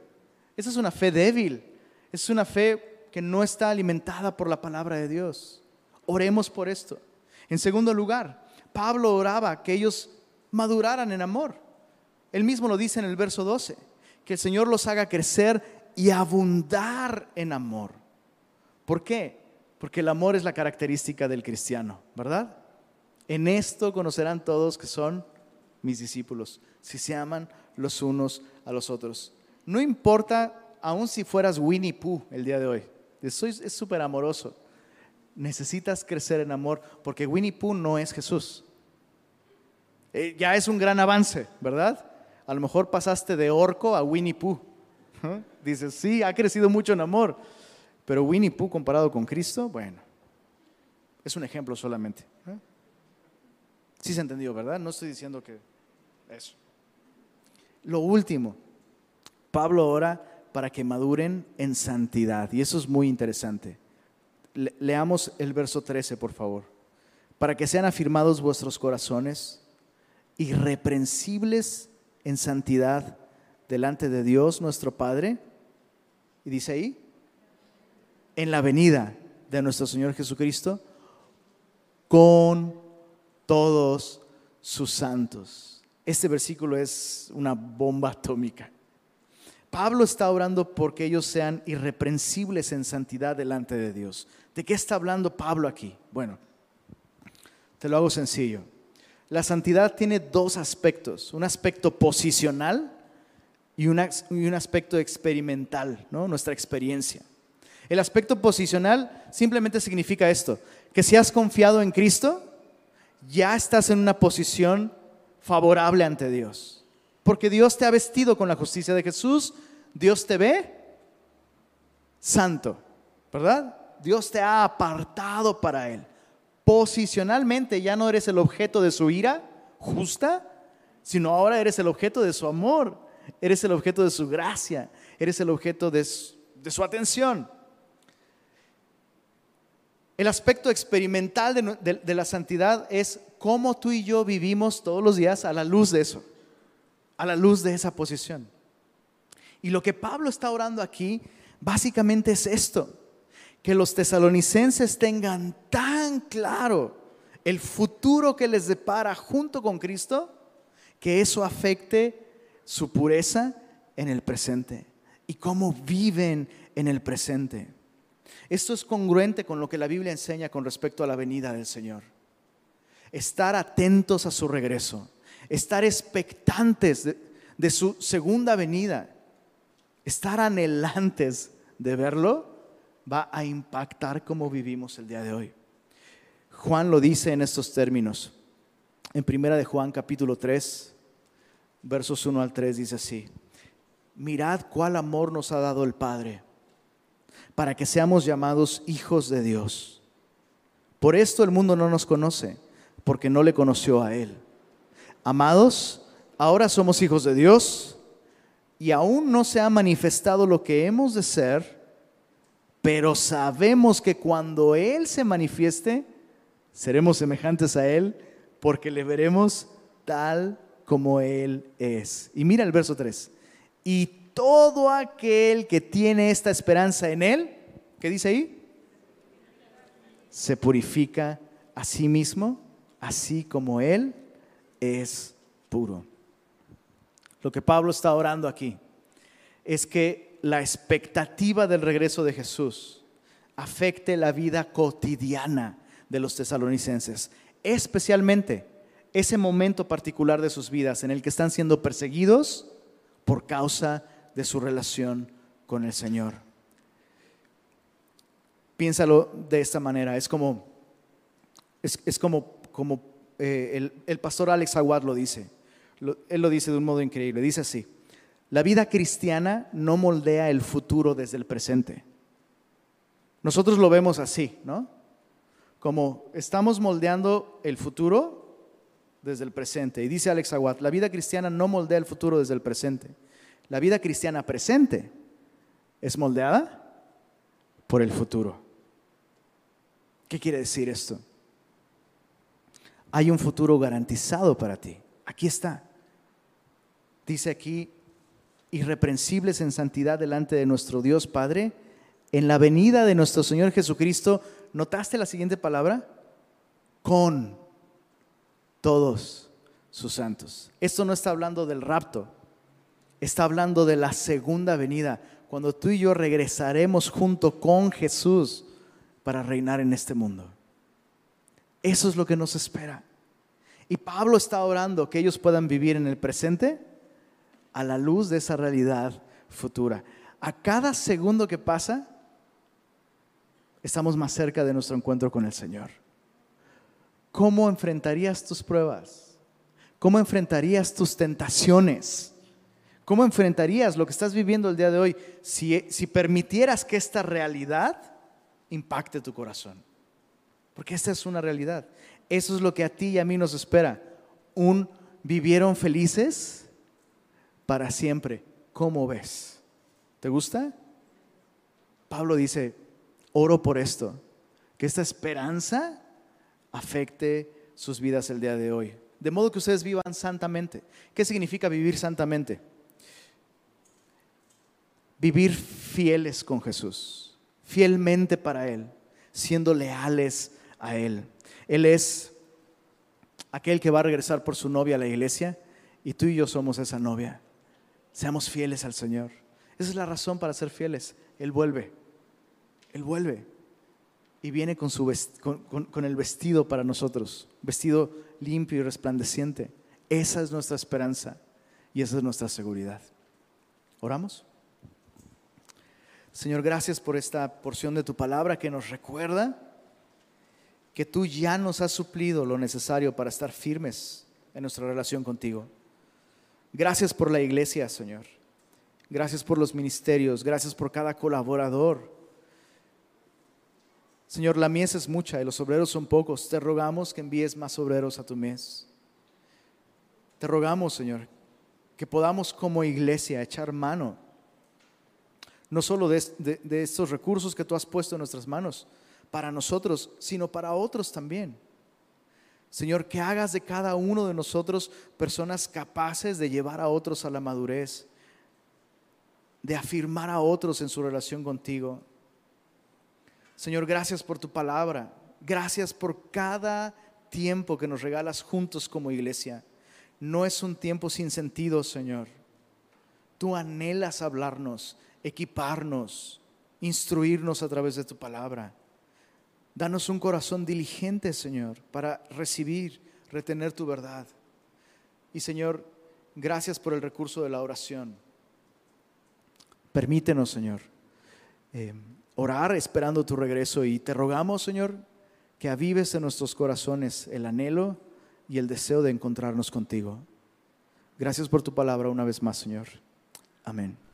Esa es una fe débil, es una fe que no está alimentada por la palabra de Dios. Oremos por esto. En segundo lugar, Pablo oraba que ellos maduraran en amor. Él mismo lo dice en el verso 12, que el Señor los haga crecer y abundar en amor. ¿Por qué? Porque el amor es la característica del cristiano, ¿verdad? En esto conocerán todos que son mis discípulos, si se aman los unos a los otros. No importa, aun si fueras Winnie Pooh el día de hoy, es súper amoroso. Necesitas crecer en amor porque Winnie Pooh no es Jesús. Eh, ya es un gran avance, ¿verdad? A lo mejor pasaste de orco a Winnie Pooh. Dices, sí, ha crecido mucho en amor. Pero Winnie Pooh comparado con Cristo, bueno, es un ejemplo solamente. Sí se entendió, ¿verdad? No estoy diciendo que eso. Lo último, Pablo ora para que maduren en santidad. Y eso es muy interesante. leamos el verso 13, por favor. Para que sean afirmados vuestros corazones, irreprensibles en santidad delante de Dios nuestro Padre. Y dice ahí, en la venida de nuestro Señor Jesucristo con todos sus santos. Este versículo es una bomba atómica. Pablo está orando porque ellos sean irreprensibles en santidad delante de Dios. ¿De qué está hablando Pablo aquí? Bueno, te lo hago sencillo. La santidad tiene dos aspectos, un aspecto posicional y, un aspecto experimental, ¿no? nuestra experiencia. El aspecto posicional simplemente significa esto, que si has confiado en Cristo, ya estás en una posición favorable ante Dios. Porque Dios te ha vestido con la justicia de Jesús, Dios te ve santo, ¿verdad? Dios te ha apartado para Él. Posicionalmente ya no eres el objeto de su ira justa, sino ahora eres el objeto de su amor, eres el objeto de su gracia, eres el objeto de su, atención. El aspecto experimental de, la santidad es cómo tú y yo vivimos todos los días a la luz de eso, a la luz de esa posición. Y lo que Pablo está orando aquí básicamente es esto, que los tesalonicenses tengan tan claro el futuro que les depara junto con Cristo, que eso afecte su pureza en el presente y cómo viven en el presente. Esto es congruente con lo que la Biblia enseña con respecto a la venida del Señor. Estar atentos a su regreso, estar expectantes de, su segunda venida, estar anhelantes de verlo, va a impactar cómo vivimos el día de hoy. Juan lo dice en estos términos. En primera de Juan capítulo 3, versos 1 al 3 dice así: Mirad cuál amor nos ha dado el Padre para que seamos llamados hijos de Dios. Por esto el mundo no nos conoce, porque no le conoció a Él. Amados, ahora somos hijos de Dios y aún no se ha manifestado lo que hemos de ser, pero sabemos que cuando Él se manifieste, seremos semejantes a Él, porque le veremos tal como Él es. Y mira el verso 3. Y todo aquel que tiene esta esperanza en Él, ¿qué dice ahí? Se purifica a sí mismo, así como Él es puro. Lo que Pablo está orando aquí es que la expectativa del regreso de Jesús afecte la vida cotidiana de los tesalonicenses, especialmente ese momento particular de sus vidas en el que están siendo perseguidos por causa de su relación con el Señor. Piénsalo de esta manera, es como, es, como, como eh, el, el, pastor Alex Aguad lo dice, él lo dice de un modo increíble, dice así, la vida cristiana no moldea el futuro desde el presente. Nosotros lo vemos así, ¿no? Como estamos moldeando el futuro desde el presente. Y dice Alex Aguad, la vida cristiana no moldea el futuro desde el presente. La vida cristiana presente es moldeada por el futuro. ¿Qué quiere decir esto? Hay un futuro garantizado para ti. Aquí está. Dice aquí, irreprensibles en santidad delante de nuestro Dios Padre, en la venida de nuestro Señor Jesucristo. ¿Notaste la siguiente palabra? Con todos sus santos. Esto no está hablando del rapto, está hablando de la segunda venida, cuando tú y yo regresaremos junto con Jesús para reinar en este mundo. Eso es lo que nos espera. Y Pablo está orando que ellos puedan vivir en el presente a la luz de esa realidad futura. A cada segundo que pasa, estamos más cerca de nuestro encuentro con el Señor. ¿Cómo enfrentarías tus pruebas? ¿Cómo enfrentarías tus tentaciones? ¿Cómo enfrentarías lo que estás viviendo el día de hoy si, si permitieras que esta realidad impacte tu corazón? Porque esta es una realidad. Eso es lo que a ti y a mí nos espera. Un vivieron felices para siempre. ¿Cómo ves? ¿Te gusta? Pablo dice, oro por esto, que esta esperanza afecte sus vidas el día de hoy. De modo que ustedes vivan santamente. ¿Qué significa vivir santamente? vivir fieles con Jesús, fielmente para Él, siendo leales a Él. Él es aquel que va a regresar por su novia a la iglesia y tú y yo somos esa novia. Seamos fieles al Señor. Esa es la razón para ser fieles. Él vuelve. Él vuelve. Y viene con, su con el vestido para nosotros. Vestido limpio y resplandeciente. Esa es nuestra esperanza y esa es nuestra seguridad. ¿Oramos? Señor, gracias por esta porción de tu palabra que nos recuerda que tú ya nos has suplido lo necesario para estar firmes en nuestra relación contigo. Gracias por la iglesia, Señor. Gracias por los ministerios. Gracias por cada colaborador. Señor, la mies es mucha y los obreros son pocos. Te rogamos que envíes más obreros a tu mies. Te rogamos, Señor, que podamos como iglesia echar mano no solo de, estos recursos que tú has puesto en nuestras manos para nosotros, sino para otros también. Señor, que hagas de cada uno de nosotros personas capaces de llevar a otros a la madurez, de afirmar a otros en su relación contigo. Señor, gracias por tu palabra. Gracias por cada tiempo que nos regalas juntos como iglesia. No es un tiempo sin sentido, Señor. Tú anhelas hablarnos equiparnos, instruirnos a través de tu palabra. Danos un corazón diligente, Señor, para recibir, retener tu verdad. Y Señor, gracias por el recurso de la oración. Permítenos, Señor, eh, orar esperando tu regreso y te rogamos, Señor, que avives en nuestros corazones el anhelo y el deseo de encontrarnos contigo. Gracias por tu palabra una vez más, Señor. Amén.